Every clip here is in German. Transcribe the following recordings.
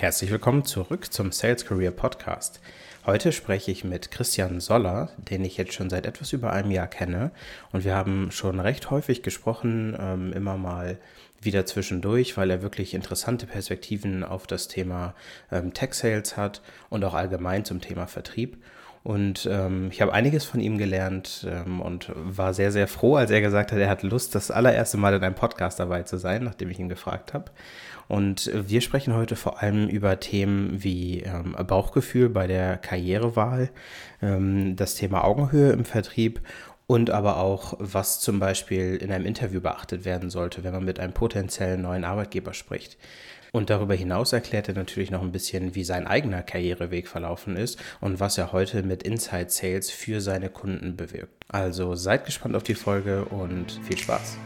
Herzlich willkommen zurück zum Sales Career Podcast. Heute spreche ich mit Christian Soller, den ich jetzt schon seit etwas über einem Jahr kenne. Und wir haben schon recht häufig gesprochen, ähm, immer mal wieder zwischendurch, weil er wirklich interessante Perspektiven auf das Thema ähm, Tech Sales hat und auch allgemein zum Thema Vertrieb. Und ähm, ich habe einiges von ihm gelernt ähm, und war sehr, sehr froh, als er gesagt hat, er hat Lust, das allererste Mal in einem Podcast dabei zu sein, nachdem ich ihn gefragt habe. Und wir sprechen heute vor allem über Themen wie ähm, Bauchgefühl bei der Karrierewahl, ähm, das Thema Augenhöhe im Vertrieb und aber auch, was zum Beispiel in einem Interview beachtet werden sollte, wenn man mit einem potenziellen neuen Arbeitgeber spricht. Und darüber hinaus erklärt er natürlich noch ein bisschen, wie sein eigener Karriereweg verlaufen ist und was er heute mit Inside Sales für seine Kunden bewirkt. Also seid gespannt auf die Folge und viel Spaß.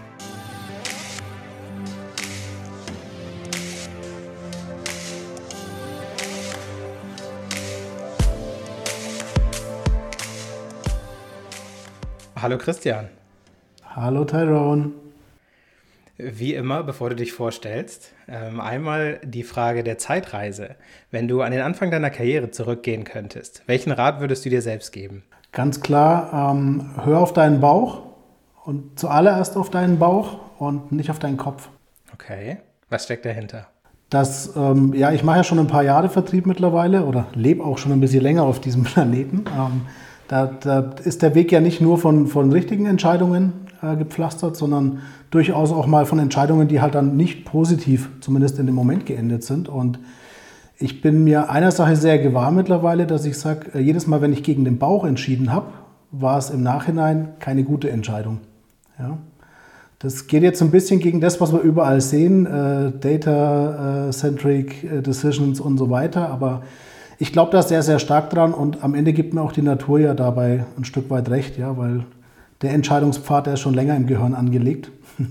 Hallo Christian. Hallo Tyrone. Wie immer, bevor du dich vorstellst, ähm, einmal die Frage der Zeitreise. Wenn du an den Anfang deiner Karriere zurückgehen könntest, welchen Rat würdest du dir selbst geben? Ganz klar, ähm, hör auf deinen Bauch und zuallererst auf deinen Bauch und nicht auf deinen Kopf. Okay, was steckt dahinter? Das, ähm, ja, ich mache ja schon ein paar Jahre Vertrieb mittlerweile oder lebe auch schon ein bisschen länger auf diesem Planeten. Ähm, da, da, ist der Weg ja nicht nur von, von richtigen Entscheidungen äh, gepflastert, sondern durchaus auch mal von Entscheidungen, die halt dann nicht positiv, zumindest in dem Moment geendet sind. Und ich bin mir einer Sache sehr gewahr mittlerweile, dass ich sage, äh, jedes Mal, wenn ich gegen den Bauch entschieden habe, war es im Nachhinein keine gute Entscheidung. Ja? Das geht jetzt ein bisschen gegen das, was wir überall sehen, äh, Data-Centric äh, Decisions und so weiter, aber ich glaube da sehr, sehr stark dran und am Ende gibt mir auch die Natur ja dabei ein Stück weit recht, ja, weil der Entscheidungspfad, der ist schon länger im Gehirn angelegt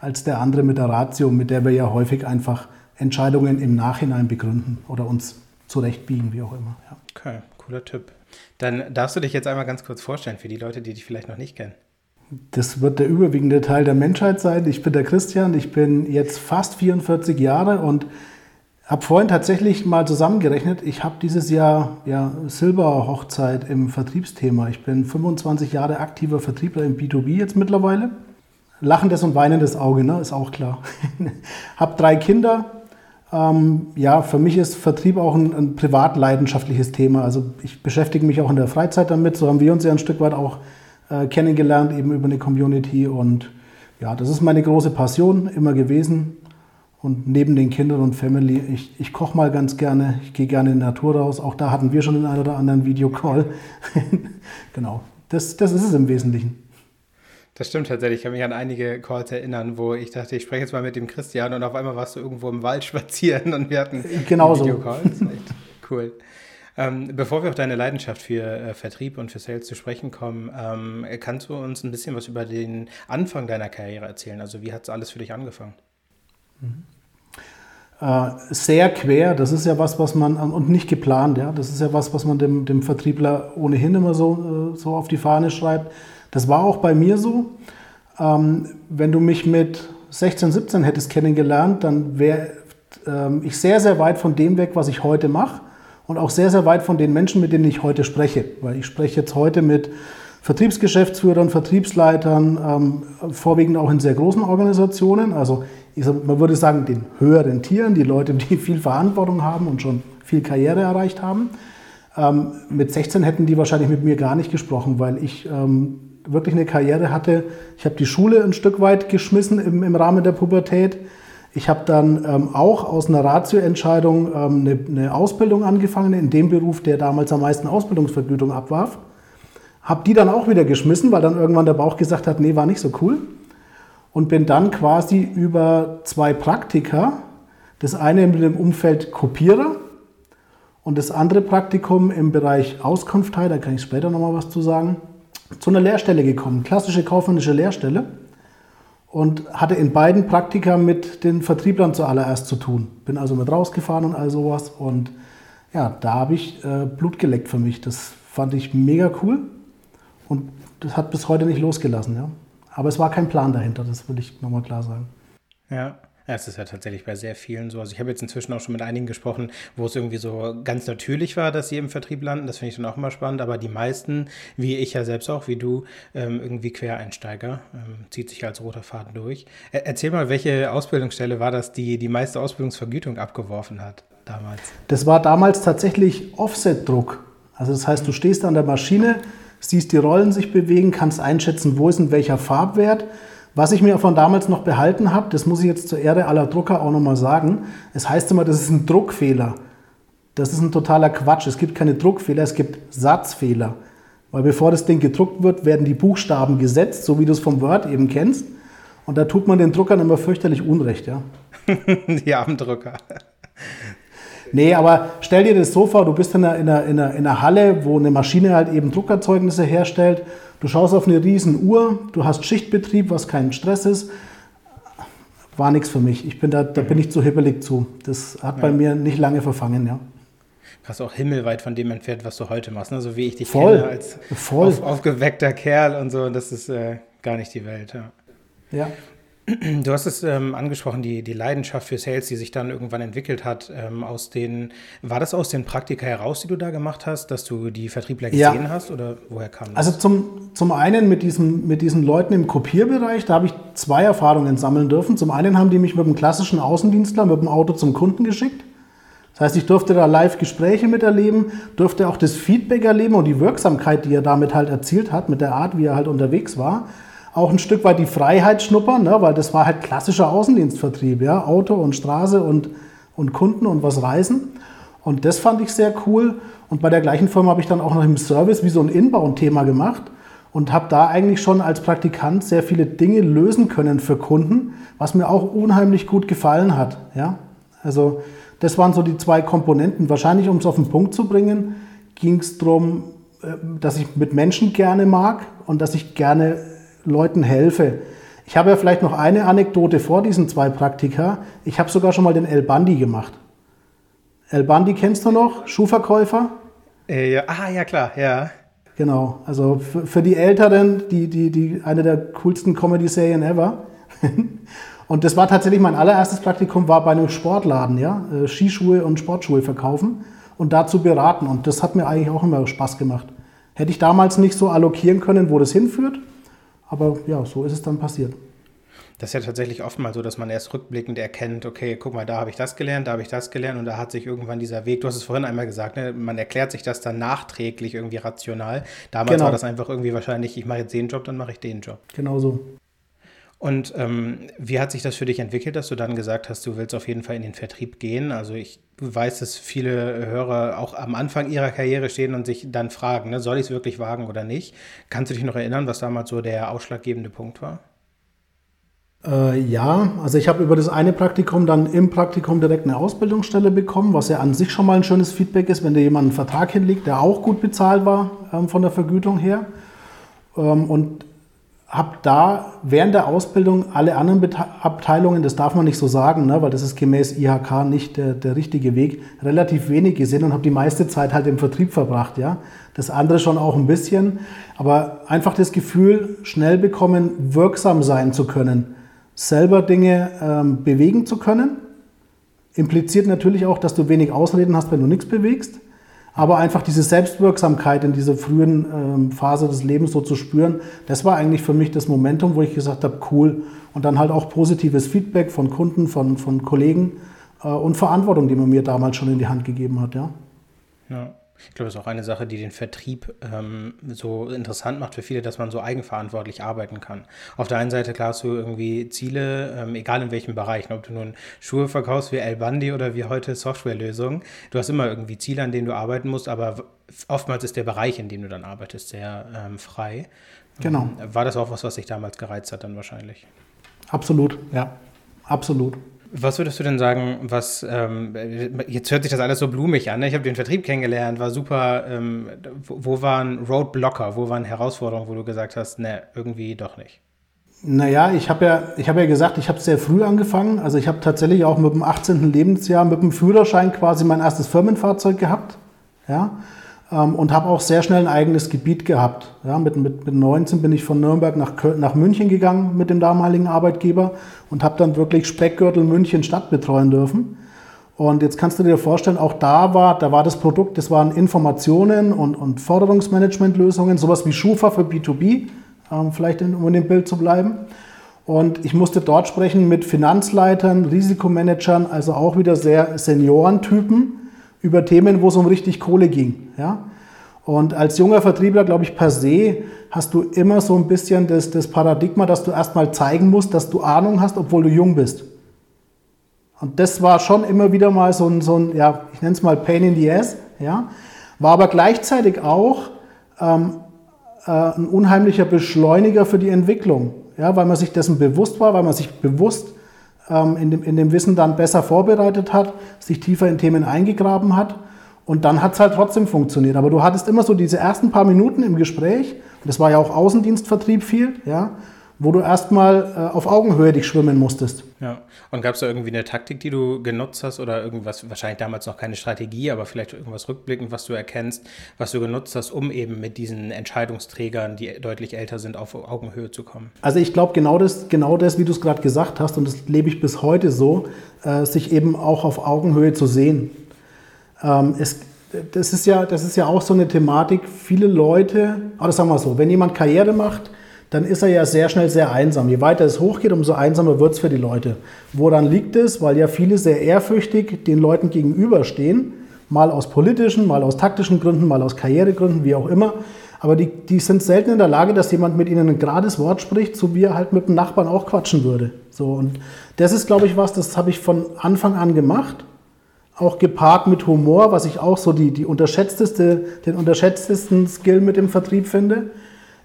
als der andere mit der Ratio, mit der wir ja häufig einfach Entscheidungen im Nachhinein begründen oder uns zurechtbiegen, wie auch immer. Ja. Okay, cooler Tipp. Dann darfst du dich jetzt einmal ganz kurz vorstellen für die Leute, die dich vielleicht noch nicht kennen. Das wird der überwiegende Teil der Menschheit sein. Ich bin der Christian, ich bin jetzt fast 44 Jahre und habe vorhin tatsächlich mal zusammengerechnet. Ich habe dieses Jahr ja Silberhochzeit im Vertriebsthema. Ich bin 25 Jahre aktiver Vertriebler im B2B jetzt mittlerweile. Lachendes und weinendes Auge, ne? ist auch klar. habe drei Kinder. Ähm, ja, für mich ist Vertrieb auch ein, ein privat leidenschaftliches Thema. Also ich beschäftige mich auch in der Freizeit damit. So haben wir uns ja ein Stück weit auch äh, kennengelernt, eben über eine Community. Und ja, das ist meine große Passion immer gewesen. Und neben den Kindern und Family, ich, ich koche mal ganz gerne, ich gehe gerne in die Natur raus. Auch da hatten wir schon den einen oder anderen Videocall. genau, das, das ist es im Wesentlichen. Das stimmt tatsächlich. Ich kann mich an einige Calls erinnern, wo ich dachte, ich spreche jetzt mal mit dem Christian und auf einmal warst du irgendwo im Wald spazieren und wir hatten genau Videocalls. So. cool. Ähm, bevor wir auf deine Leidenschaft für äh, Vertrieb und für Sales zu sprechen kommen, ähm, kannst du uns ein bisschen was über den Anfang deiner Karriere erzählen? Also wie hat es alles für dich angefangen? Äh, sehr quer. Das ist ja was, was man, und nicht geplant, ja. Das ist ja was, was man dem, dem Vertriebler ohnehin immer so, äh, so auf die Fahne schreibt. Das war auch bei mir so. Ähm, wenn du mich mit 16, 17 hättest kennengelernt, dann wäre ähm, ich sehr, sehr weit von dem weg, was ich heute mache und auch sehr, sehr weit von den Menschen, mit denen ich heute spreche. Weil ich spreche jetzt heute mit Vertriebsgeschäftsführern, Vertriebsleitern, ähm, vorwiegend auch in sehr großen Organisationen. Also sag, man würde sagen, den höheren Tieren, die Leute, die viel Verantwortung haben und schon viel Karriere erreicht haben. Ähm, mit 16 hätten die wahrscheinlich mit mir gar nicht gesprochen, weil ich ähm, wirklich eine Karriere hatte. Ich habe die Schule ein Stück weit geschmissen im, im Rahmen der Pubertät. Ich habe dann ähm, auch aus einer Ratioentscheidung ähm, eine, eine, Ausbildung angefangen in dem Beruf, der damals am meisten Ausbildungsvergütung abwarf. Habe die dann auch wieder geschmissen, weil dann irgendwann der Bauch gesagt hat, nee, war nicht so cool und bin dann quasi über zwei Praktika, das eine dem Umfeld Kopierer und das andere Praktikum im Bereich Auskunftei, da kann ich später nochmal was zu sagen, zu einer Lehrstelle gekommen, klassische kaufmännische Lehrstelle und hatte in beiden Praktika mit den Vertrieblern zuallererst zu tun. Bin also mit rausgefahren und all sowas und ja, da habe ich äh, Blut geleckt für mich. Das fand ich mega cool und das hat bis heute nicht losgelassen. Ja. Aber es war kein Plan dahinter, das will ich nochmal klar sagen. Ja, Ja, es ist ja tatsächlich bei sehr vielen so. Also ich habe jetzt inzwischen auch schon mit einigen gesprochen, wo es irgendwie so ganz natürlich war, dass sie im Vertrieb landen. Das finde ich dann auch immer spannend. Aber die meisten, wie ich ja selbst auch, wie du, ähm, irgendwie Quereinsteiger, ähm, zieht sich als roter Faden durch. erzähl mal, welche Ausbildungsstelle war das, die die meiste Ausbildungsvergütung abgeworfen hat damals? Das war damals tatsächlich Offset-Druck. Also das heißt, du stehst an der Maschine, siehst die Rollen sich bewegen, kannst einschätzen, wo ist in welcher Farbwert was ich mir von damals noch behalten habe, das muss ich jetzt zur Ehre aller Drucker auch nochmal sagen, es heißt immer, das ist ein Druckfehler. Das ist ein totaler Quatsch. Es gibt keine Druckfehler, es gibt Satzfehler. Weil bevor das Ding gedruckt wird, werden die Buchstaben gesetzt, so wie du es vom Word eben kennst. Und da tut man den Druckern immer fürchterlich Unrecht, ja. die armen Drucker. Nee, aber stell dir das so vor, du bist in einer, in, einer, in, einer, in einer Halle, wo eine Maschine halt eben Druckerzeugnisse herstellt. Du schaust auf eine riesen Uhr, du hast Schichtbetrieb, was kein Stress ist. War nichts für mich. Ich bin da, da bin ich zu hibbelig zu. Das hat ja. bei mir nicht lange verfangen, ja. Hast auch himmelweit von dem entfernt, was du heute machst, ne? so wie ich dich Voll. kenne, als Voll. Auf, aufgeweckter Kerl und so. Das ist äh, gar nicht die Welt. Ja. ja. Du hast es ähm, angesprochen, die, die Leidenschaft für Sales, die sich dann irgendwann entwickelt hat. Ähm, aus den, war das aus den Praktika heraus, die du da gemacht hast, dass du die Vertriebler gesehen ja. hast oder woher kam das? Also zum, zum einen mit diesen, mit diesen Leuten im Kopierbereich, da habe ich zwei Erfahrungen sammeln dürfen. Zum einen haben die mich mit dem klassischen Außendienstler mit dem Auto zum Kunden geschickt. Das heißt, ich durfte da live Gespräche miterleben, durfte auch das Feedback erleben und die Wirksamkeit, die er damit halt erzielt hat, mit der Art, wie er halt unterwegs war auch ein Stück weit die Freiheit schnuppern, ne? weil das war halt klassischer Außendienstvertrieb, ja, Auto und Straße und, und Kunden und was reisen. Und das fand ich sehr cool. Und bei der gleichen Firma habe ich dann auch noch im Service wie so ein Inbound-Thema gemacht und habe da eigentlich schon als Praktikant sehr viele Dinge lösen können für Kunden, was mir auch unheimlich gut gefallen hat. Ja? Also das waren so die zwei Komponenten. Wahrscheinlich, um es auf den Punkt zu bringen, ging es darum, äh, dass ich mit Menschen gerne mag und dass ich gerne Leuten helfe. Ich habe ja vielleicht noch eine Anekdote vor diesen zwei Praktika. Ich habe sogar schon mal den El Bandi gemacht. El Bandi kennst du noch? Schuhverkäufer? Äh, ja. Ah, ja klar, ja. Genau, also für, für die Älteren, die, die, die, eine der coolsten Comedy-Serien ever. und das war tatsächlich mein allererstes Praktikum, war bei einem Sportladen, ja, äh, Skischuhe und Sportschuhe verkaufen und dazu beraten. Und das hat mir eigentlich auch immer Spaß gemacht. Hätte ich damals nicht so allokieren können, wo das hinführt, aber ja, so ist es dann passiert. Das ist ja tatsächlich oft mal so, dass man erst rückblickend erkennt, okay, guck mal, da habe ich das gelernt, da habe ich das gelernt und da hat sich irgendwann dieser Weg, du hast es vorhin einmal gesagt, ne, man erklärt sich das dann nachträglich irgendwie rational. Damals genau. war das einfach irgendwie wahrscheinlich, ich mache jetzt den Job, dann mache ich den Job. Genau so. Und ähm, wie hat sich das für dich entwickelt, dass du dann gesagt hast, du willst auf jeden Fall in den Vertrieb gehen? Also ich weiß, dass viele Hörer auch am Anfang ihrer Karriere stehen und sich dann fragen, ne, soll ich es wirklich wagen oder nicht? Kannst du dich noch erinnern, was damals so der ausschlaggebende Punkt war? Äh, ja, also ich habe über das eine Praktikum dann im Praktikum direkt eine Ausbildungsstelle bekommen, was ja an sich schon mal ein schönes Feedback ist, wenn dir jemand einen Vertrag hinlegt, der auch gut bezahlt war ähm, von der Vergütung her. Ähm, und habe da während der Ausbildung alle anderen Abteilungen, das darf man nicht so sagen, ne, weil das ist gemäß IHK nicht der, der richtige Weg, relativ wenig gesehen und habe die meiste Zeit halt im Vertrieb verbracht. Ja. Das andere schon auch ein bisschen, aber einfach das Gefühl, schnell bekommen, wirksam sein zu können, selber Dinge ähm, bewegen zu können, impliziert natürlich auch, dass du wenig Ausreden hast, wenn du nichts bewegst. Aber einfach diese Selbstwirksamkeit in dieser frühen ähm, Phase des Lebens so zu spüren, das war eigentlich für mich das Momentum, wo ich gesagt habe, cool. Und dann halt auch positives Feedback von Kunden, von, von Kollegen äh, und Verantwortung, die man mir damals schon in die Hand gegeben hat, ja. Ja. Ich glaube, das ist auch eine Sache, die den Vertrieb ähm, so interessant macht für viele, dass man so eigenverantwortlich arbeiten kann. Auf der einen Seite, klar, hast du irgendwie Ziele, ähm, egal in welchem Bereich, ob du nun Schuhe verkaufst wie El Bandi oder wie heute Softwarelösungen. Du hast immer irgendwie Ziele, an denen du arbeiten musst, aber oftmals ist der Bereich, in dem du dann arbeitest, sehr ähm, frei. Genau. Ähm, war das auch was, was dich damals gereizt hat, dann wahrscheinlich? Absolut, ja. Absolut. Was würdest du denn sagen, was, ähm, jetzt hört sich das alles so blumig an, ne? ich habe den Vertrieb kennengelernt, war super, ähm, wo, waren Roadblocker, wo waren Herausforderungen, wo du gesagt hast, ne, irgendwie doch nicht? Naja, ich habe ja, hab ja gesagt, ich habe sehr früh angefangen, also ich habe tatsächlich auch mit dem 18. Lebensjahr, mit dem Führerschein quasi mein erstes Firmenfahrzeug gehabt, ja, und habe auch sehr schnell ein eigenes Gebiet gehabt. Ja, mit, mit, mit 19 bin ich von Nürnberg nach, nach München gegangen mit dem damaligen Arbeitgeber und habe dann wirklich Speckgürtel München Stadt betreuen dürfen. Und jetzt kannst du dir vorstellen, auch da war, da war das Produkt, das waren Informationen und, und Forderungsmanagementlösungen, sowas wie Schufa für B2B, ähm, vielleicht in, um in dem Bild zu bleiben. Und ich musste dort sprechen mit Finanzleitern, Risikomanagern, also auch wieder sehr Seniorentypen über Themen, wo es um richtig Kohle ging. Ja? Und als junger Vertriebler, glaube ich, per se hast du immer so ein bisschen das, das Paradigma, dass du erstmal zeigen musst, dass du Ahnung hast, obwohl du jung bist. Und das war schon immer wieder mal so ein, so ein ja, ich nenne es mal Pain in the Ass, ja? war aber gleichzeitig auch ähm, äh, ein unheimlicher Beschleuniger für die Entwicklung, ja? weil man sich dessen bewusst war, weil man sich bewusst in, dem, in dem Wissen dann besser vorbereitet hat, sich tiefer in Themen eingegraben hat. Und dann hat es halt trotzdem funktioniert. Aber du hattest immer so diese ersten paar Minuten im Gespräch, das war ja auch Außendienstvertrieb viel, ja, wo du erstmal äh, auf Augenhöhe dich schwimmen musstest. Ja. Und gab es da irgendwie eine Taktik, die du genutzt hast oder irgendwas, wahrscheinlich damals noch keine Strategie, aber vielleicht irgendwas rückblickend, was du erkennst, was du genutzt hast, um eben mit diesen Entscheidungsträgern, die deutlich älter sind, auf Augenhöhe zu kommen? Also ich glaube genau das, genau das, wie du es gerade gesagt hast, und das lebe ich bis heute so, äh, sich eben auch auf Augenhöhe zu sehen. Ähm, es, das, ist ja, das ist ja auch so eine Thematik, viele Leute, oder sagen wir so, wenn jemand Karriere macht, dann ist er ja sehr schnell sehr einsam. Je weiter es hochgeht, umso einsamer wird es für die Leute. Woran liegt es? Weil ja viele sehr ehrfürchtig den Leuten gegenüberstehen, mal aus politischen, mal aus taktischen Gründen, mal aus Karrieregründen, wie auch immer. Aber die, die sind selten in der Lage, dass jemand mit ihnen ein gerades Wort spricht, so wie er halt mit dem Nachbarn auch quatschen würde. So, und das ist, glaube ich, was, das habe ich von Anfang an gemacht. Auch gepaart mit Humor, was ich auch so die, die unterschätzteste, den unterschätztesten Skill mit dem Vertrieb finde.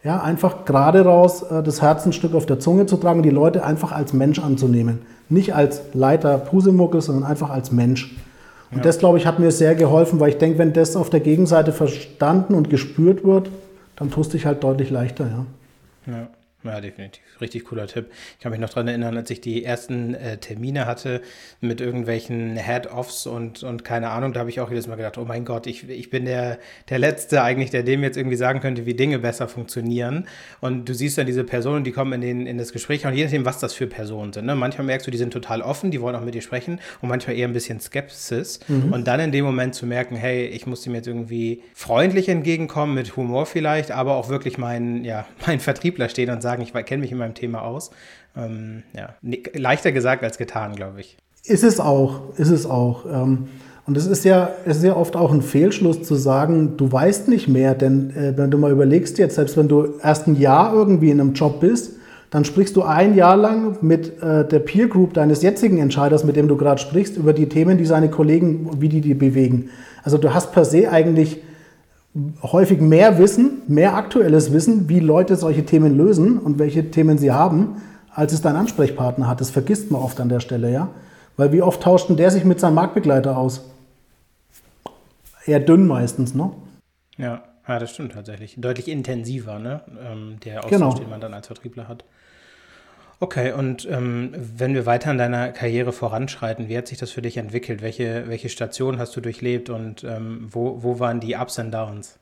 Ja, einfach gerade raus äh, das Herzenstück auf der Zunge zu tragen, die Leute einfach als Mensch anzunehmen. Nicht als Leiter Pusemuckel, sondern einfach als Mensch. Und ja. das, glaube ich, hat mir sehr geholfen, weil ich denke, wenn das auf der Gegenseite verstanden und gespürt wird, dann tust du dich halt deutlich leichter. Ja. ja. Ja, definitiv. Richtig cooler Tipp. Ich kann mich noch daran erinnern, als ich die ersten äh, Termine hatte mit irgendwelchen Head-Offs und, und keine Ahnung, da habe ich auch jedes Mal gedacht, oh mein Gott, ich, ich bin der, der Letzte eigentlich, der dem jetzt irgendwie sagen könnte, wie Dinge besser funktionieren. Und du siehst dann diese Personen, die kommen in, den, in das Gespräch und je nachdem, was das für Personen sind. Ne? Manchmal merkst du, die sind total offen, die wollen auch mit dir sprechen und manchmal eher ein bisschen Skepsis. Mhm. Und dann in dem Moment zu merken, hey, ich muss dem jetzt irgendwie freundlich entgegenkommen, mit Humor vielleicht, aber auch wirklich mein, ja, mein Vertriebler stehen und sagen, sagen, ich kenne mich in meinem Thema aus. Ähm, ja, leichter gesagt als getan, glaube ich. Ist es auch, ist es auch. Ähm, und es ist ja, es ist ja oft auch ein Fehlschluss zu sagen, du weißt nicht mehr, denn äh, wenn du mal überlegst jetzt, selbst wenn du erst ein Jahr irgendwie in einem Job bist, dann sprichst du ein Jahr lang mit äh, der Peer Group deines jetzigen Entscheiders, mit dem du gerade sprichst, über die Themen, die seine Kollegen, wie die die bewegen. Also du hast per se eigentlich häufig mehr Wissen, mehr aktuelles Wissen, wie Leute solche Themen lösen und welche Themen sie haben, als es dein Ansprechpartner hat. Das vergisst man oft an der Stelle, ja. Weil wie oft tauscht denn der sich mit seinem Marktbegleiter aus? Eher dünn meistens, ne? Ja, ja das stimmt tatsächlich. Deutlich intensiver, ne? Ähm, der Austausch, genau. den man dann als Vertriebler hat. Okay, und ähm, wenn wir weiter in deiner Karriere voranschreiten, wie hat sich das für dich entwickelt? Welche, welche Stationen hast du durchlebt und ähm, wo, wo waren die Ups und Downs?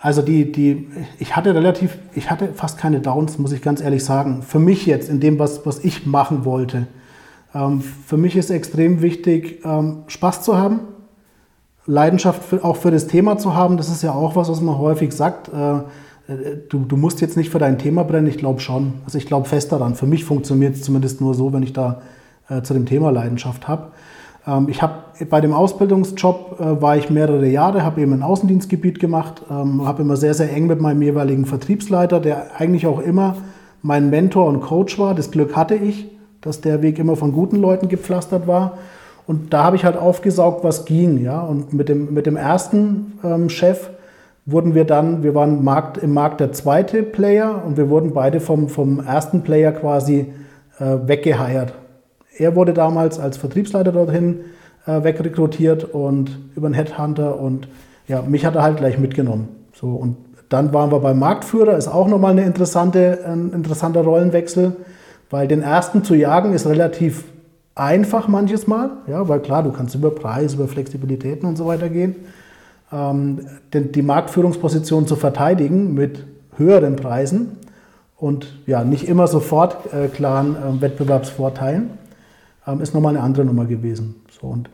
Also die, die, ich hatte relativ, ich hatte fast keine Downs, muss ich ganz ehrlich sagen. Für mich jetzt, in dem, was, was ich machen wollte. Ähm, für mich ist extrem wichtig, ähm, Spaß zu haben, Leidenschaft für, auch für das Thema zu haben. Das ist ja auch was, was man häufig sagt. Äh, du, du musst jetzt nicht für dein Thema brennen, ich glaube schon. Also ich glaube fest daran. Für mich funktioniert es zumindest nur so, wenn ich da äh, zu dem Thema Leidenschaft habe. Ähm, ich habe bei dem Ausbildungsjob äh, war ich mehrere Jahre, habe eben ein Außendienstgebiet gemacht, ähm, habe immer sehr, sehr eng mit meinem jeweiligen Vertriebsleiter, der eigentlich auch immer mein Mentor und Coach war. Das Glück hatte ich, dass der Weg immer von guten Leuten gepflastert war. Und da habe ich halt aufgesaugt, was ging. Ja? Und mit dem, mit dem ersten ähm, Chef, wurden wir dann, wir waren Markt, im Markt der zweite Player und wir wurden beide vom, vom ersten Player quasi äh, weggeheiert. Er wurde damals als Vertriebsleiter dorthin äh, wegrekrutiert und über einen Headhunter und ja, mich hat er halt gleich mitgenommen. So, und dann waren wir beim Marktführer, ist auch nochmal eine interessante, ein interessanter Rollenwechsel, weil den ersten zu jagen ist relativ einfach manches Mal, ja, weil klar, du kannst über Preis, über Flexibilitäten und so weiter gehen. Ähm, die Marktführungsposition zu verteidigen mit höheren Preisen und ja, nicht immer sofort äh, klaren äh, Wettbewerbsvorteilen, ähm, ist nochmal eine andere Nummer gewesen. So, und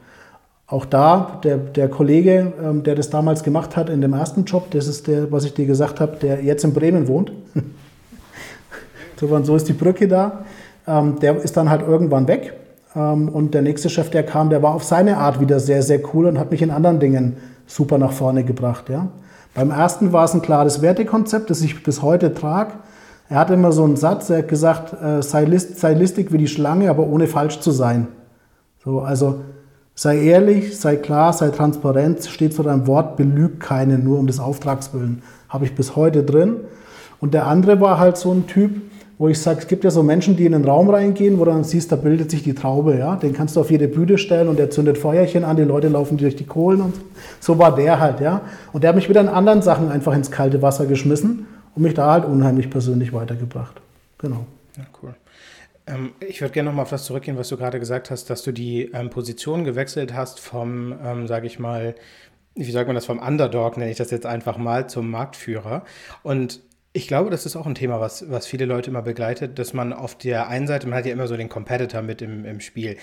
auch da, der, der Kollege, ähm, der das damals gemacht hat in dem ersten Job, das ist der, was ich dir gesagt habe, der jetzt in Bremen wohnt. so, ist die Brücke da. Ähm, der ist dann halt irgendwann weg. Ähm, und der nächste Chef, der kam, der war auf seine Art wieder sehr, sehr cool und hat mich in anderen Dingen super nach vorne gebracht. Ja. Beim ersten war es ein klares Wertekonzept, das ich bis heute trage. Er hatte immer so einen Satz, er hat gesagt, äh, sei, list, sei listig wie die Schlange, aber ohne falsch zu sein. So, also sei ehrlich, sei klar, sei transparent, steht zu deinem Wort, belüg keinen nur um des Auftrags willen. Habe ich bis heute drin. Und der andere war halt so ein Typ, wo ich sage, es gibt ja so Menschen, die in den Raum reingehen, wo du dann siehst, da bildet sich die Traube, ja. Den kannst du auf jede Bühne stellen und der zündet Feuerchen an, die Leute laufen durch die Kohlen und so war der halt, ja. Und der hat mich wieder in anderen Sachen einfach ins kalte Wasser geschmissen und mich da halt unheimlich persönlich weitergebracht. Genau. Ja, cool. Ähm, ich würde gerne noch mal auf das zurückgehen, was du gerade gesagt hast, dass du die ähm, Position gewechselt hast vom, ähm, sage ich mal, wie sagt man das, vom Underdog, nenne ich das jetzt einfach mal, zum Marktführer. Und ich glaube, das ist auch ein Thema, was, was viele Leute immer begleitet, dass man auf der einen Seite, man hat ja immer so den Competitor mit im, im Spiel.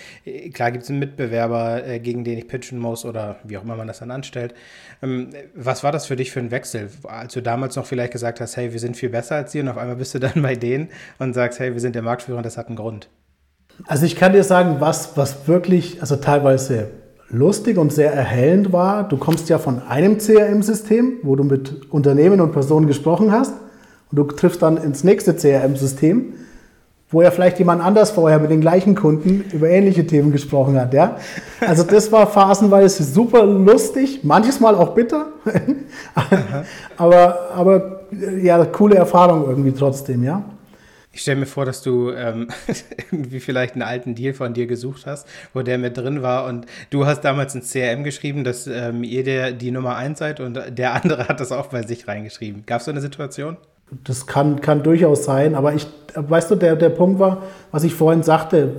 Klar gibt es einen Mitbewerber, äh, gegen den ich pitchen muss oder wie auch immer man das dann anstellt. Ähm, was war das für dich für ein Wechsel? Als du damals noch vielleicht gesagt hast, hey, wir sind viel besser als sie und auf einmal bist du dann bei denen und sagst, hey, wir sind der Marktführer und das hat einen Grund. Also ich kann dir sagen, was, was wirklich, also teilweise lustig und sehr erhellend war. Du kommst ja von einem CRM-System, wo du mit Unternehmen und Personen gesprochen hast und du triffst dann ins nächste CRM-System, wo ja vielleicht jemand anders vorher mit den gleichen Kunden über ähnliche Themen gesprochen hat. Ja? Also das war phasenweise super lustig, manches Mal auch bitter, aber, aber ja, coole Erfahrung irgendwie trotzdem, ja. Ich stelle mir vor, dass du ähm, irgendwie vielleicht einen alten Deal von dir gesucht hast, wo der mit drin war und du hast damals ins CRM geschrieben, dass ähm, ihr der, die Nummer eins seid und der andere hat das auch bei sich reingeschrieben. Gab es so eine Situation? Das kann, kann durchaus sein, aber ich, weißt du, der, der Punkt war, was ich vorhin sagte,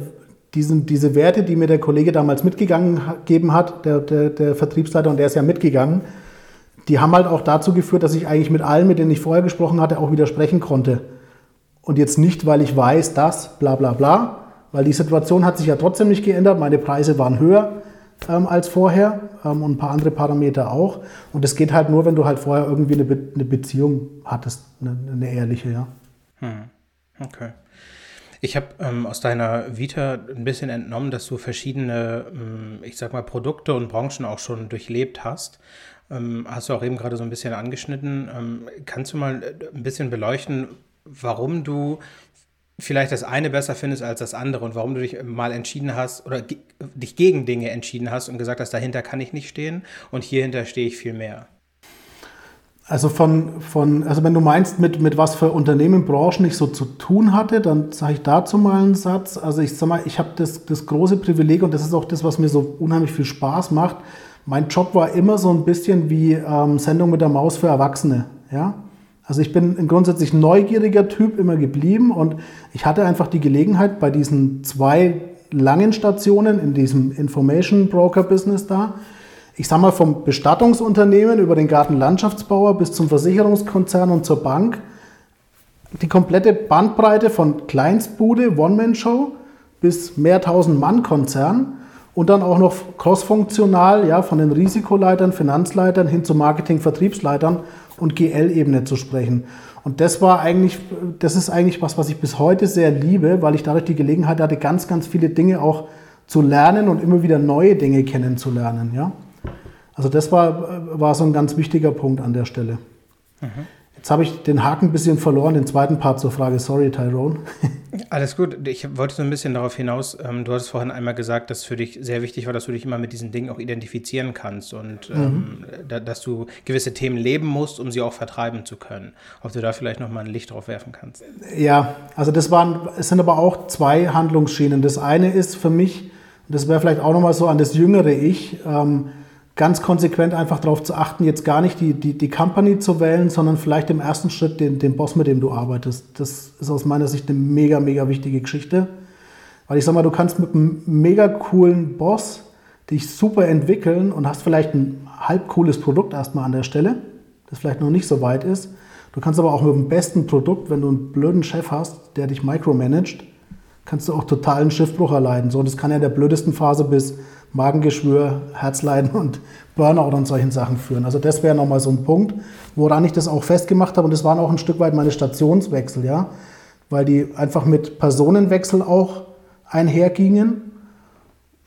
diesen, diese Werte, die mir der Kollege damals mitgegangen gegeben hat, der, der, der Vertriebsleiter, und der ist ja mitgegangen, die haben halt auch dazu geführt, dass ich eigentlich mit allen, mit denen ich vorher gesprochen hatte, auch widersprechen konnte. Und jetzt nicht, weil ich weiß, dass, bla bla bla, weil die Situation hat sich ja trotzdem nicht geändert, meine Preise waren höher ähm, als vorher ähm, und ein paar andere Parameter auch. Und das geht halt nur, wenn du halt vorher irgendwie eine, Be eine Beziehung hattest, eine, eine ehrliche, ja. Hm. Okay. Ich habe ähm, aus deiner Vita ein bisschen entnommen, dass du verschiedene, ähm, ich sag mal, Produkte und Branchen auch schon durchlebt hast. Ähm, hast du auch eben gerade so ein bisschen angeschnitten. Ähm, kannst du mal äh, ein bisschen beleuchten, warum du vielleicht das eine besser findest als das andere und warum du dich mal entschieden hast oder dich gegen Dinge entschieden hast und gesagt hast, dahinter kann ich nicht stehen und hierhinter stehe ich viel mehr? Also von, von, also wenn du meinst, mit, mit was für Unternehmen, Branchen ich so zu tun hatte, dann sage ich dazu mal einen Satz. Also ich sag mal, ich habe das, das große Privileg und das ist auch das, was mir so unheimlich viel Spaß macht. Mein Job war immer so ein bisschen wie ähm, Sendung mit der Maus für Erwachsene. Ja? Also ich bin ein grundsätzlich neugieriger Typ immer geblieben und ich hatte einfach die Gelegenheit bei diesen zwei langen Stationen in diesem Information Broker Business da, ich sag mal vom Bestattungsunternehmen über den Gartenlandschaftsbauer bis zum Versicherungskonzern und zur Bank, die komplette Bandbreite von Kleinstbude, One-Man-Show bis mehr tausend Mann-Konzern und dann auch noch crossfunktional, ja, von den Risikoleitern, Finanzleitern hin zu Marketing-Vertriebsleitern und GL-Ebene zu sprechen. Und das war eigentlich, das ist eigentlich was, was ich bis heute sehr liebe, weil ich dadurch die Gelegenheit hatte, ganz, ganz viele Dinge auch zu lernen und immer wieder neue Dinge kennenzulernen. Ja? Also das war, war so ein ganz wichtiger Punkt an der Stelle. Mhm. Jetzt habe ich den Haken ein bisschen verloren, den zweiten Part zur Frage. Sorry, Tyrone. Alles gut. Ich wollte so ein bisschen darauf hinaus. Ähm, du hattest vorhin einmal gesagt, dass für dich sehr wichtig war, dass du dich immer mit diesen Dingen auch identifizieren kannst und mhm. ähm, da, dass du gewisse Themen leben musst, um sie auch vertreiben zu können. Ob du da vielleicht noch mal ein Licht drauf werfen kannst. Ja, also das waren, es sind aber auch zwei Handlungsschienen. Das eine ist für mich, das wäre vielleicht auch noch mal so an das jüngere Ich. Ähm, ganz konsequent einfach darauf zu achten, jetzt gar nicht die, die, die Company zu wählen, sondern vielleicht im ersten Schritt den, den Boss, mit dem du arbeitest. Das ist aus meiner Sicht eine mega, mega wichtige Geschichte. Weil ich sag mal, du kannst mit einem mega coolen Boss dich super entwickeln und hast vielleicht ein halb cooles Produkt erstmal an der Stelle, das vielleicht noch nicht so weit ist. Du kannst aber auch mit dem besten Produkt, wenn du einen blöden Chef hast, der dich micromanagt, kannst du auch totalen Schiffbruch erleiden. So, das kann ja in der blödesten Phase bis Magengeschwür, Herzleiden und Burnout und solchen Sachen führen. Also das wäre nochmal so ein Punkt, woran ich das auch festgemacht habe. Und das waren auch ein Stück weit meine Stationswechsel, ja, weil die einfach mit Personenwechsel auch einhergingen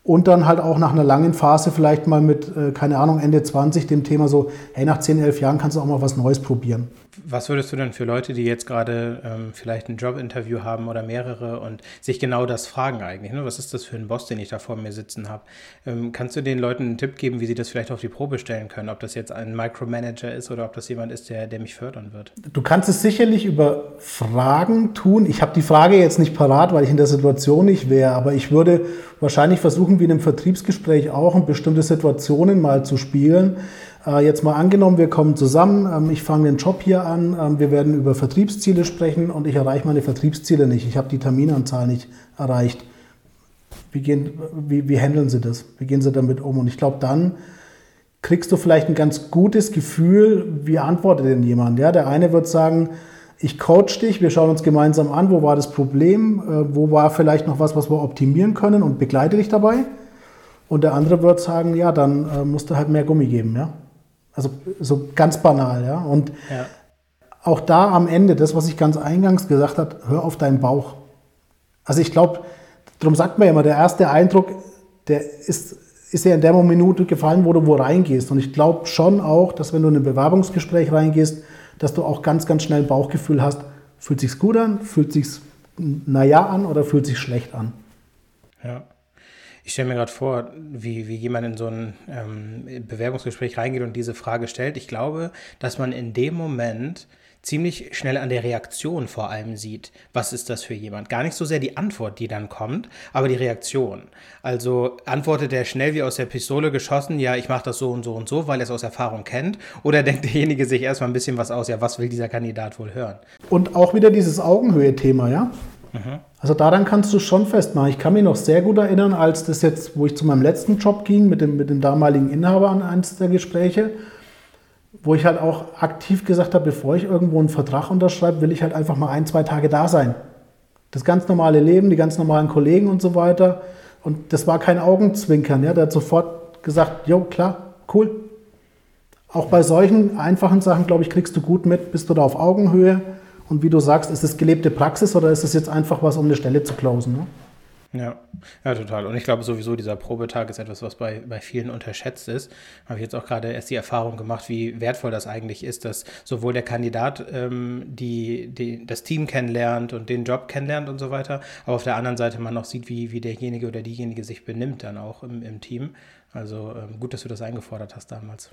und dann halt auch nach einer langen Phase vielleicht mal mit, äh, keine Ahnung, Ende 20 dem Thema so, hey, nach 10, 11 Jahren kannst du auch mal was Neues probieren. Was würdest du denn für Leute, die jetzt gerade ähm, vielleicht ein Jobinterview haben oder mehrere und sich genau das fragen eigentlich, ne? was ist das für ein Boss, den ich da vor mir sitzen habe? Ähm, kannst du den Leuten einen Tipp geben, wie sie das vielleicht auf die Probe stellen können, ob das jetzt ein Micromanager ist oder ob das jemand ist, der, der mich fördern wird? Du kannst es sicherlich über Fragen tun. Ich habe die Frage jetzt nicht parat, weil ich in der Situation nicht wäre, aber ich würde wahrscheinlich versuchen, wie in einem Vertriebsgespräch auch, bestimmte Situationen mal zu spielen. Äh, jetzt mal angenommen, wir kommen zusammen, ähm, ich fange den Job hier an, ähm, wir werden über Vertriebsziele sprechen und ich erreiche meine Vertriebsziele nicht. Ich habe die Terminanzahl nicht erreicht. Wie, gehen, wie, wie handeln Sie das? Wie gehen Sie damit um? Und ich glaube, dann kriegst du vielleicht ein ganz gutes Gefühl, wie antwortet denn jemand? Ja, der eine wird sagen, ich coach dich, wir schauen uns gemeinsam an, wo war das Problem, äh, wo war vielleicht noch was, was wir optimieren können und begleite dich dabei. Und der andere wird sagen, ja, dann äh, musst du halt mehr Gummi geben, ja. Also so ganz banal, ja. Und ja. auch da am Ende, das, was ich ganz eingangs gesagt habe, hör auf deinen Bauch. Also ich glaube, darum sagt man ja immer, der erste Eindruck, der ist, ist ja in der Minute gefallen, wo du wo reingehst. Und ich glaube schon auch, dass wenn du in ein Bewerbungsgespräch reingehst, dass du auch ganz, ganz schnell ein Bauchgefühl hast, fühlt sich's gut an, fühlt sich's naja an oder fühlt sich schlecht an. Ja. Ich stelle mir gerade vor, wie, wie jemand in so ein ähm, Bewerbungsgespräch reingeht und diese Frage stellt. Ich glaube, dass man in dem Moment ziemlich schnell an der Reaktion vor allem sieht, was ist das für jemand. Gar nicht so sehr die Antwort, die dann kommt, aber die Reaktion. Also antwortet er schnell wie aus der Pistole geschossen, ja, ich mache das so und so und so, weil er es aus Erfahrung kennt, oder denkt derjenige sich erstmal ein bisschen was aus, ja, was will dieser Kandidat wohl hören? Und auch wieder dieses Augenhöhe-Thema, ja? Mhm. Also daran kannst du schon festmachen. Ich kann mich noch sehr gut erinnern, als das jetzt, wo ich zu meinem letzten Job ging, mit dem, mit dem damaligen Inhaber an eines der Gespräche, wo ich halt auch aktiv gesagt habe, bevor ich irgendwo einen Vertrag unterschreibe, will ich halt einfach mal ein, zwei Tage da sein. Das ganz normale Leben, die ganz normalen Kollegen und so weiter. Und das war kein Augenzwinkern. Ja? Der hat sofort gesagt, jo, klar, cool. Auch bei solchen einfachen Sachen, glaube ich, kriegst du gut mit, bist du da auf Augenhöhe. Und wie du sagst, ist es gelebte Praxis oder ist es jetzt einfach was, um eine Stelle zu closen? Ne? Ja, ja, total. Und ich glaube sowieso, dieser Probetag ist etwas, was bei, bei vielen unterschätzt ist. Habe ich jetzt auch gerade erst die Erfahrung gemacht, wie wertvoll das eigentlich ist, dass sowohl der Kandidat ähm, die, die, das Team kennenlernt und den Job kennenlernt und so weiter, aber auf der anderen Seite man auch sieht, wie, wie derjenige oder diejenige sich benimmt dann auch im, im Team. Also ähm, gut, dass du das eingefordert hast damals.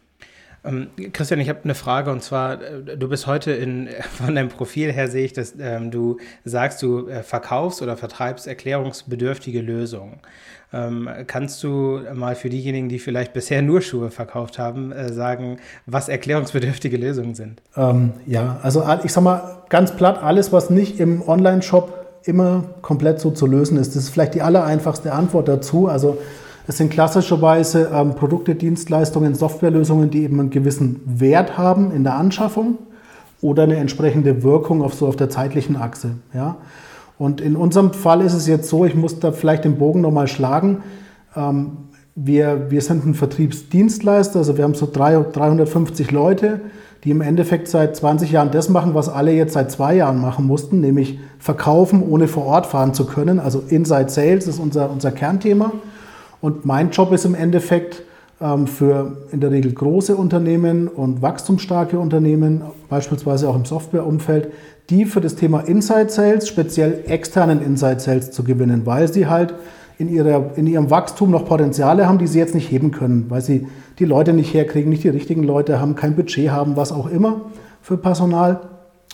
Ähm, Christian, ich habe eine Frage und zwar, äh, du bist heute in, von deinem Profil her sehe ich, dass ähm, du sagst, du äh, verkaufst oder vertreibst erklärungsbedürftige Lösungen. Ähm, kannst du mal für diejenigen, die vielleicht bisher nur Schuhe verkauft haben, äh, sagen, was erklärungsbedürftige Lösungen sind? Ähm, ja, also ich sag mal ganz platt, alles, was nicht im Online-Shop immer komplett so zu lösen ist, das ist vielleicht die allereinfachste Antwort dazu. Also es sind klassischerweise ähm, Produkte, Dienstleistungen, Softwarelösungen, die eben einen gewissen Wert haben in der Anschaffung oder eine entsprechende Wirkung auf so auf der zeitlichen Achse. Ja? Und in unserem Fall ist es jetzt so, ich muss da vielleicht den Bogen nochmal schlagen. Ähm, wir, wir sind ein Vertriebsdienstleister, also wir haben so 350 Leute, die im Endeffekt seit 20 Jahren das machen, was alle jetzt seit zwei Jahren machen mussten, nämlich verkaufen, ohne vor Ort fahren zu können. Also Inside Sales ist unser, unser Kernthema. Und mein Job ist im Endeffekt ähm, für in der Regel große Unternehmen und wachstumsstarke Unternehmen, beispielsweise auch im Softwareumfeld, die für das Thema Inside Sales, speziell externen Inside Sales zu gewinnen, weil sie halt in, ihrer, in ihrem Wachstum noch Potenziale haben, die sie jetzt nicht heben können, weil sie die Leute nicht herkriegen, nicht die richtigen Leute haben, kein Budget haben, was auch immer für Personal.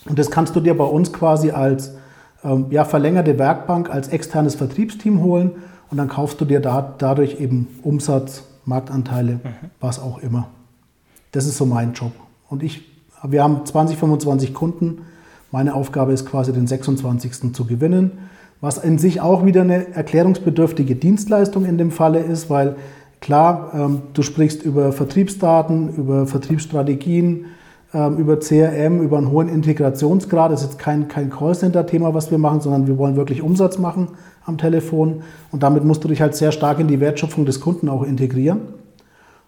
Und das kannst du dir bei uns quasi als ähm, ja, verlängerte Werkbank, als externes Vertriebsteam holen und dann kaufst du dir da, dadurch eben Umsatz, Marktanteile, mhm. was auch immer. Das ist so mein Job. Und ich, wir haben 20, 25 Kunden. Meine Aufgabe ist quasi den 26. zu gewinnen, was in sich auch wieder eine erklärungsbedürftige Dienstleistung in dem Falle ist, weil Klar, ähm, du sprichst über Vertriebsdaten, über Vertriebsstrategien, ähm, über CRM, über einen hohen Integrationsgrad. Das ist jetzt kein, kein Callcenter-Thema, was wir machen, sondern wir wollen wirklich Umsatz machen am Telefon. Und damit musst du dich halt sehr stark in die Wertschöpfung des Kunden auch integrieren.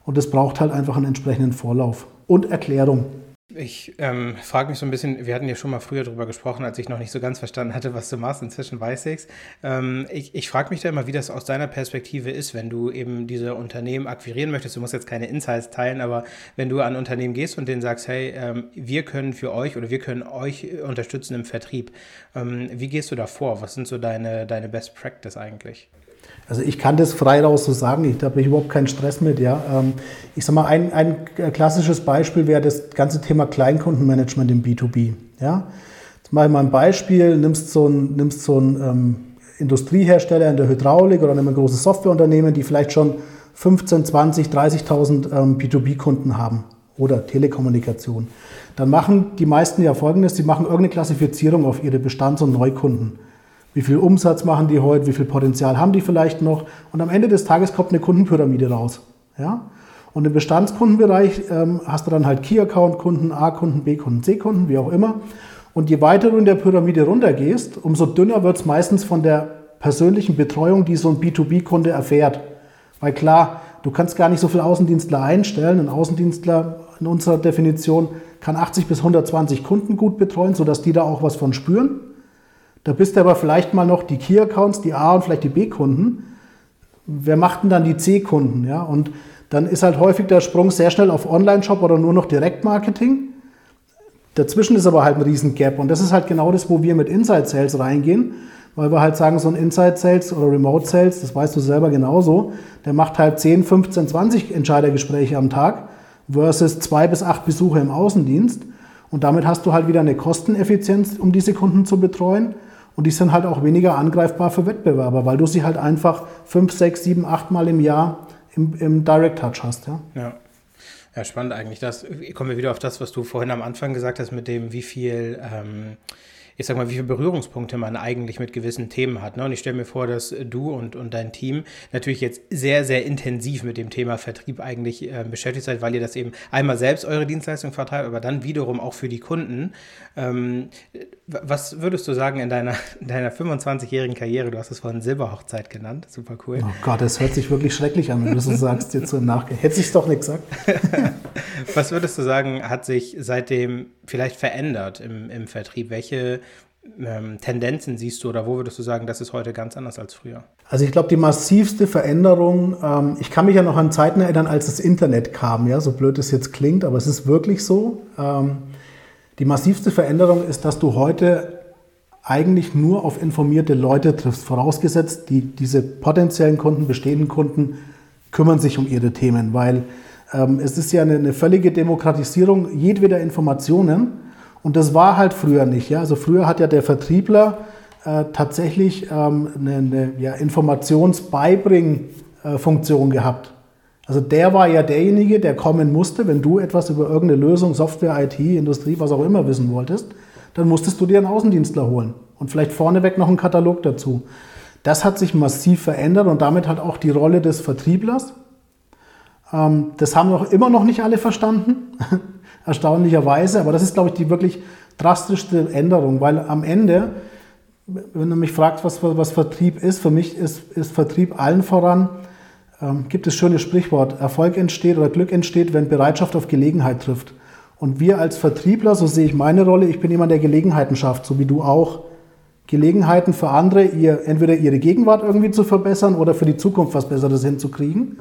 Und das braucht halt einfach einen entsprechenden Vorlauf und Erklärung. Ich ähm, frage mich so ein bisschen, wir hatten ja schon mal früher darüber gesprochen, als ich noch nicht so ganz verstanden hatte, was du machst. Inzwischen weiß ich's. Ähm, ich. Ich frage mich da immer, wie das aus deiner Perspektive ist, wenn du eben diese Unternehmen akquirieren möchtest. Du musst jetzt keine Insights teilen, aber wenn du an Unternehmen gehst und denen sagst, hey, ähm, wir können für euch oder wir können euch unterstützen im Vertrieb. Ähm, wie gehst du da vor? Was sind so deine, deine Best Practice eigentlich? Also ich kann das frei raus so sagen, ich, da habe ich überhaupt keinen Stress mit. Ja. Ähm, ich sage mal, ein, ein klassisches Beispiel wäre das ganze Thema Kleinkundenmanagement im B2B. Ja. Jetzt mache ich mal ein Beispiel, nimmst so einen nimmst so ein, ähm, Industriehersteller in der Hydraulik oder ein großes Softwareunternehmen, die vielleicht schon 15, 20, 30.000 ähm, B2B-Kunden haben oder Telekommunikation. Dann machen die meisten ja folgendes, sie machen irgendeine Klassifizierung auf ihre Bestands- und Neukunden. Wie viel Umsatz machen die heute? Wie viel Potenzial haben die vielleicht noch? Und am Ende des Tages kommt eine Kundenpyramide raus. Ja? Und im Bestandskundenbereich ähm, hast du dann halt Key-Account-Kunden, A-Kunden, B-Kunden, C-Kunden, wie auch immer. Und je weiter du in der Pyramide runtergehst, umso dünner wird es meistens von der persönlichen Betreuung, die so ein B2B-Kunde erfährt. Weil klar, du kannst gar nicht so viele Außendienstler einstellen. Ein Außendienstler in unserer Definition kann 80 bis 120 Kunden gut betreuen, sodass die da auch was von spüren. Da bist du aber vielleicht mal noch die Key-Accounts, die A- und vielleicht die B-Kunden. Wer macht denn dann die C-Kunden? Ja? Und dann ist halt häufig der Sprung sehr schnell auf Online-Shop oder nur noch Direktmarketing. Dazwischen ist aber halt ein riesen Gap. Und das ist halt genau das, wo wir mit Inside Sales reingehen, weil wir halt sagen, so ein Inside Sales oder Remote Sales, das weißt du selber genauso, der macht halt 10, 15, 20 Entscheidergespräche am Tag versus zwei bis acht Besuche im Außendienst. Und damit hast du halt wieder eine Kosteneffizienz, um diese Kunden zu betreuen. Und die sind halt auch weniger angreifbar für Wettbewerber, weil du sie halt einfach fünf, sechs, sieben, acht Mal im Jahr im, im Direct Touch hast. Ja? ja. Ja, spannend eigentlich. Das kommen wir wieder auf das, was du vorhin am Anfang gesagt hast, mit dem, wie viel ähm, ich sag mal, wie viele Berührungspunkte man eigentlich mit gewissen Themen hat. Ne? Und ich stelle mir vor, dass du und, und dein Team natürlich jetzt sehr, sehr intensiv mit dem Thema Vertrieb eigentlich äh, beschäftigt seid, weil ihr das eben einmal selbst eure Dienstleistung vertreibt, aber dann wiederum auch für die Kunden. Ähm, was würdest du sagen in deiner, deiner 25-jährigen Karriere? Du hast es vorhin Silberhochzeit genannt. Super cool. Oh Gott, das hört sich wirklich schrecklich an, wenn du so sagst, jetzt so im Nachgang. Hätte ich es doch nicht gesagt. was würdest du sagen, hat sich seitdem vielleicht verändert im, im Vertrieb? Welche ähm, Tendenzen siehst du oder wo würdest du sagen, das ist heute ganz anders als früher? Also ich glaube, die massivste Veränderung, ähm, ich kann mich ja noch an Zeiten erinnern, als das Internet kam, ja, so blöd es jetzt klingt, aber es ist wirklich so. Ähm, die massivste Veränderung ist, dass du heute eigentlich nur auf informierte Leute triffst, vorausgesetzt, die, diese potenziellen Kunden, bestehenden Kunden kümmern sich um ihre Themen, weil ähm, es ist ja eine, eine, völlige Demokratisierung jedweder Informationen und das war halt früher nicht. Ja? Also früher hat ja der Vertriebler äh, tatsächlich ähm, eine, eine ja, Informationsbeibring-Funktion gehabt. Also der war ja derjenige, der kommen musste, wenn du etwas über irgendeine Lösung, Software, IT, Industrie, was auch immer wissen wolltest, dann musstest du dir einen Außendienstler holen und vielleicht vorneweg noch einen Katalog dazu. Das hat sich massiv verändert und damit hat auch die Rolle des Vertrieblers. Ähm, das haben noch immer noch nicht alle verstanden, erstaunlicherweise, aber das ist, glaube ich, die wirklich drastischste Änderung, weil am Ende, wenn du mich fragst, was, was Vertrieb ist, für mich ist, ist Vertrieb allen voran, ähm, gibt es schönes Sprichwort, Erfolg entsteht oder Glück entsteht, wenn Bereitschaft auf Gelegenheit trifft. Und wir als Vertriebler, so sehe ich meine Rolle, ich bin jemand, der Gelegenheiten schafft, so wie du auch. Gelegenheiten für andere, ihr, entweder ihre Gegenwart irgendwie zu verbessern oder für die Zukunft was Besseres hinzukriegen.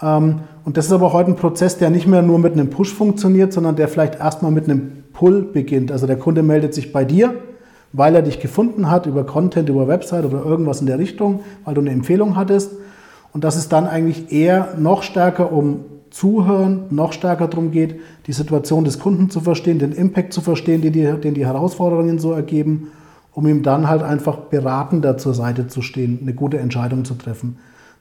Ähm, und das ist aber heute ein Prozess, der nicht mehr nur mit einem Push funktioniert, sondern der vielleicht erstmal mit einem Pull beginnt. Also der Kunde meldet sich bei dir, weil er dich gefunden hat über Content, über Website oder irgendwas in der Richtung, weil du eine Empfehlung hattest. Und dass es dann eigentlich eher noch stärker um Zuhören, noch stärker darum geht, die Situation des Kunden zu verstehen, den Impact zu verstehen, den die, den die Herausforderungen so ergeben, um ihm dann halt einfach beratender zur Seite zu stehen, eine gute Entscheidung zu treffen.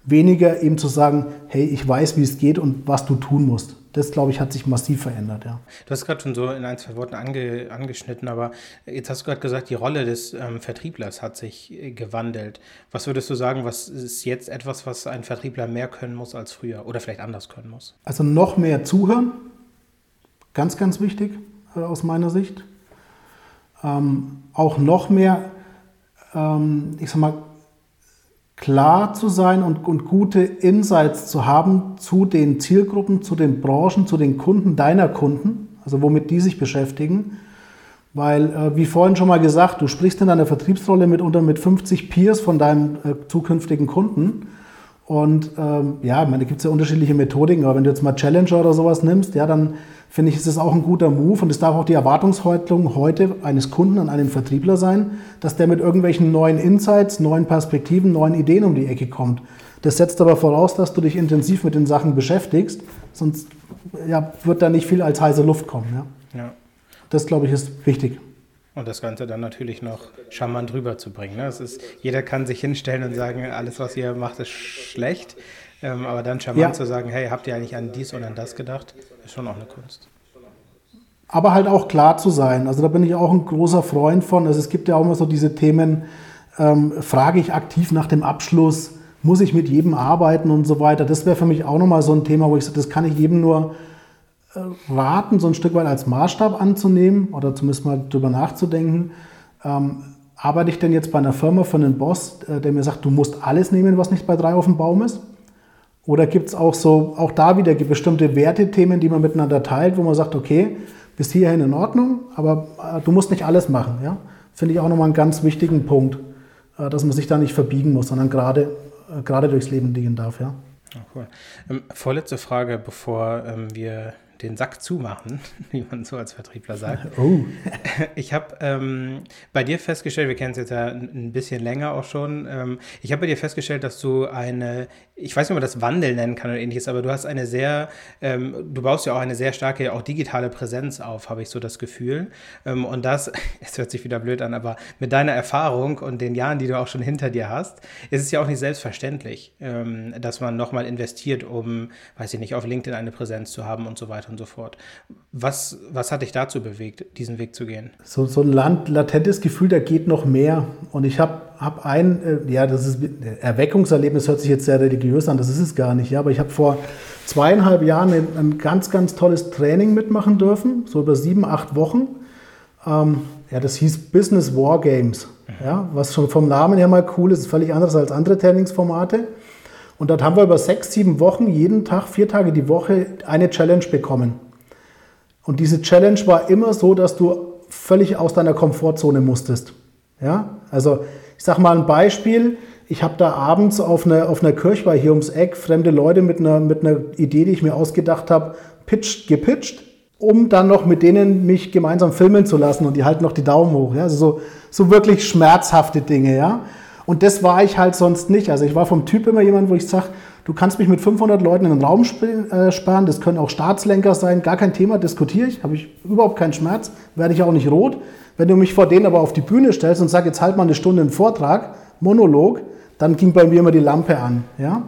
Weniger eben zu sagen, hey, ich weiß, wie es geht und was du tun musst. Das, glaube ich, hat sich massiv verändert, ja. Du hast gerade schon so in ein, zwei Worten ange, angeschnitten, aber jetzt hast du gerade gesagt, die Rolle des ähm, Vertrieblers hat sich äh, gewandelt. Was würdest du sagen, was ist jetzt etwas, was ein Vertriebler mehr können muss als früher oder vielleicht anders können muss? Also noch mehr zuhören, ganz, ganz wichtig äh, aus meiner Sicht. Ähm, auch noch mehr, ähm, ich sag mal, klar zu sein und, und gute Insights zu haben zu den Zielgruppen, zu den Branchen, zu den Kunden deiner Kunden, also womit die sich beschäftigen. Weil, äh, wie vorhin schon mal gesagt, du sprichst in deiner Vertriebsrolle mitunter mit 50 Peers von deinem äh, zukünftigen Kunden. Und ähm, ja, ich meine, da gibt es ja unterschiedliche Methodiken, aber wenn du jetzt mal Challenger oder sowas nimmst, ja, dann finde ich, ist das auch ein guter Move und es darf auch die Erwartungshaltung heute eines Kunden an einen Vertriebler sein, dass der mit irgendwelchen neuen Insights, neuen Perspektiven, neuen Ideen um die Ecke kommt. Das setzt aber voraus, dass du dich intensiv mit den Sachen beschäftigst, sonst ja, wird da nicht viel als heiße Luft kommen. Ja. ja. Das, glaube ich, ist wichtig. Und das Ganze dann natürlich noch charmant rüberzubringen. Ne? Es ist, jeder kann sich hinstellen und sagen, alles, was ihr macht, ist schlecht. Ähm, aber dann charmant ja. zu sagen, hey, habt ihr eigentlich an dies oder an das gedacht, ist schon auch eine Kunst. Aber halt auch klar zu sein. Also da bin ich auch ein großer Freund von. Also es gibt ja auch immer so diese Themen, ähm, frage ich aktiv nach dem Abschluss, muss ich mit jedem arbeiten und so weiter. Das wäre für mich auch nochmal so ein Thema, wo ich sage, das kann ich jedem nur raten, so ein Stück weit als Maßstab anzunehmen oder zumindest mal drüber nachzudenken. Ähm, arbeite ich denn jetzt bei einer Firma für einen Boss, äh, der mir sagt, du musst alles nehmen, was nicht bei drei auf dem Baum ist? Oder gibt es auch so, auch da wieder bestimmte Wertethemen, die man miteinander teilt, wo man sagt, okay, bis hierhin in Ordnung, aber äh, du musst nicht alles machen. Ja? Finde ich auch nochmal einen ganz wichtigen Punkt, äh, dass man sich da nicht verbiegen muss, sondern gerade, äh, durchs Leben liegen darf. Ja? Oh, cool. Ähm, vorletzte Frage, bevor ähm, wir den Sack zumachen, wie man so als Vertriebler sagt. Oh. Ich habe ähm, bei dir festgestellt, wir kennen es jetzt ja ein bisschen länger auch schon, ähm, ich habe bei dir festgestellt, dass du eine, ich weiß nicht, ob man das Wandel nennen kann oder ähnliches, aber du hast eine sehr, ähm, du baust ja auch eine sehr starke, auch digitale Präsenz auf, habe ich so das Gefühl. Ähm, und das, es hört sich wieder blöd an, aber mit deiner Erfahrung und den Jahren, die du auch schon hinter dir hast, ist es ja auch nicht selbstverständlich, ähm, dass man nochmal investiert, um, weiß ich nicht, auf LinkedIn eine Präsenz zu haben und so weiter und so fort. Was, was hat dich dazu bewegt, diesen Weg zu gehen? So, so ein latentes Gefühl, da geht noch mehr. Und ich habe hab ein, äh, ja, das ist Erweckungserlebnis, hört sich jetzt sehr religiös an, das ist es gar nicht, ja, aber ich habe vor zweieinhalb Jahren ein, ein, ganz, ganz tolles Training mitmachen dürfen, so über sieben, acht Wochen. Ähm, ja, das hieß Business War Games, ja, was schon vom Namen her mal cool ist, ist völlig anders als andere Trainingsformate. Und dort haben wir über sechs, sieben Wochen, jeden Tag, vier Tage die Woche eine Challenge bekommen. Und diese Challenge war immer so, dass du völlig aus deiner Komfortzone musstest. Ja, also ich sage mal ein Beispiel. Ich habe da abends auf einer, auf einer Kirchweih hier ums Eck fremde Leute mit einer, mit einer Idee, die ich mir ausgedacht habe, pitcht, gepitcht, um dann noch mit denen mich gemeinsam filmen zu lassen und die halten noch die Daumen hoch. Ja? Also so, so wirklich schmerzhafte Dinge. Ja? Und das war ich halt sonst nicht. Also ich war vom Typ immer jemand, wo ich sage, du kannst mich mit 500 Leuten in den Raum äh, sperren, das können auch Staatslenker sein, gar kein Thema, diskutiere ich, habe ich überhaupt keinen Schmerz, werde ich auch nicht rot. Wenn du mich vor denen aber auf die Bühne stellst und sagst, jetzt halt mal eine Stunde einen Vortrag, Monolog, dann ging bei mir immer die Lampe an. Ja?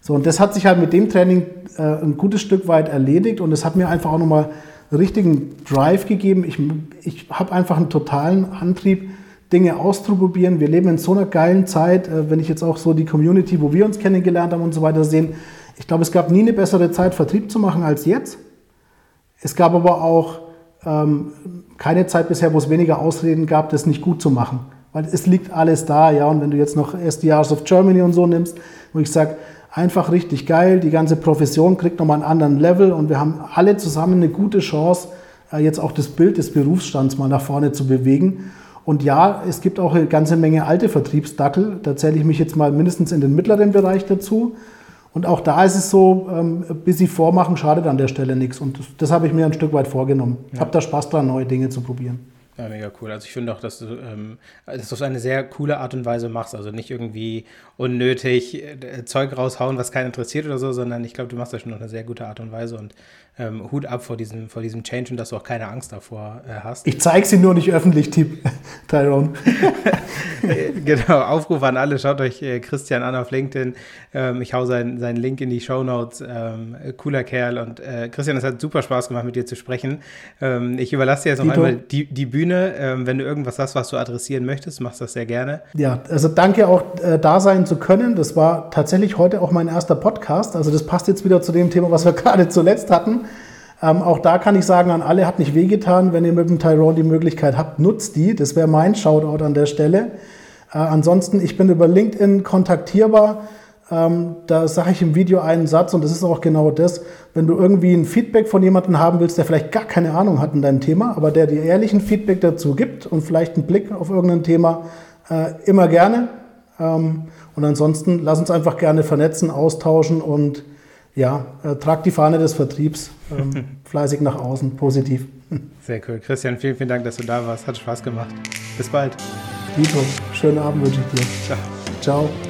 So, und das hat sich halt mit dem Training äh, ein gutes Stück weit erledigt und es hat mir einfach auch nochmal richtigen Drive gegeben. Ich, ich habe einfach einen totalen Antrieb, Dinge auszuprobieren. Wir leben in so einer geilen Zeit, äh, wenn ich jetzt auch so die Community, wo wir uns kennengelernt haben und so weiter sehen. Ich glaube, es gab nie eine bessere Zeit, Vertrieb zu machen als jetzt. Es gab aber auch keine Zeit bisher, wo es weniger Ausreden gab, das nicht gut zu machen. Weil es liegt alles da, ja. Und wenn du jetzt noch SDRs of Germany und so nimmst, wo ich sage, einfach richtig geil, die ganze Profession kriegt nochmal einen anderen Level und wir haben alle zusammen eine gute Chance, äh, jetzt auch das Bild des Berufsstands mal nach vorne zu bewegen. Und ja, es gibt auch eine ganze Menge alte Vertriebsdackel. Da zähle ich mich jetzt mal mindestens in den mittleren Bereich dazu. Und auch da ist es so, ähm, bis sie vormachen, schadet an der Stelle nichts. Und das, das habe ich mir ein Stück weit vorgenommen. Ich ja. habe da Spaß dran, neue Dinge zu probieren. Ja, mega cool. Also ich finde auch, dass du, ähm, dass du auf eine sehr coole Art und Weise machst. Also nicht irgendwie unnötig äh, Zeug raushauen, was keinen interessiert oder so, sondern ich glaube, du machst das schon auf eine sehr gute Art und Weise und ähm, Hut ab vor diesem, vor diesem Change und dass du auch keine Angst davor äh, hast. Ich zeige sie nur nicht öffentlich, Tipp, Tyrone. genau, Aufruf an alle, schaut euch äh, Christian an auf LinkedIn. Ähm, ich hau seinen, seinen Link in die Show Notes. Ähm, cooler Kerl und äh, Christian, es hat super Spaß gemacht, mit dir zu sprechen. Ähm, ich überlasse dir jetzt noch Dito. einmal die, die Bühne. Ähm, wenn du irgendwas hast, was du adressieren möchtest, machst das sehr gerne. Ja, also danke auch äh, da sein zu können. Das war tatsächlich heute auch mein erster Podcast. Also das passt jetzt wieder zu dem Thema, was wir gerade zuletzt hatten. Ähm, auch da kann ich sagen, an alle hat nicht wehgetan. Wenn ihr mit dem Tyrone die Möglichkeit habt, nutzt die. Das wäre mein Shoutout an der Stelle. Äh, ansonsten, ich bin über LinkedIn kontaktierbar. Ähm, da sage ich im Video einen Satz und das ist auch genau das. Wenn du irgendwie ein Feedback von jemandem haben willst, der vielleicht gar keine Ahnung hat in deinem Thema, aber der dir ehrlichen Feedback dazu gibt und vielleicht einen Blick auf irgendein Thema, äh, immer gerne. Ähm, und ansonsten lass uns einfach gerne vernetzen, austauschen und ja, äh, tragt die Fahne des Vertriebs ähm, fleißig nach außen, positiv. Sehr cool. Christian, vielen, vielen Dank, dass du da warst. Hat Spaß gemacht. Bis bald. Dito, schönen Abend wünsche ich dir. Ciao. Ciao.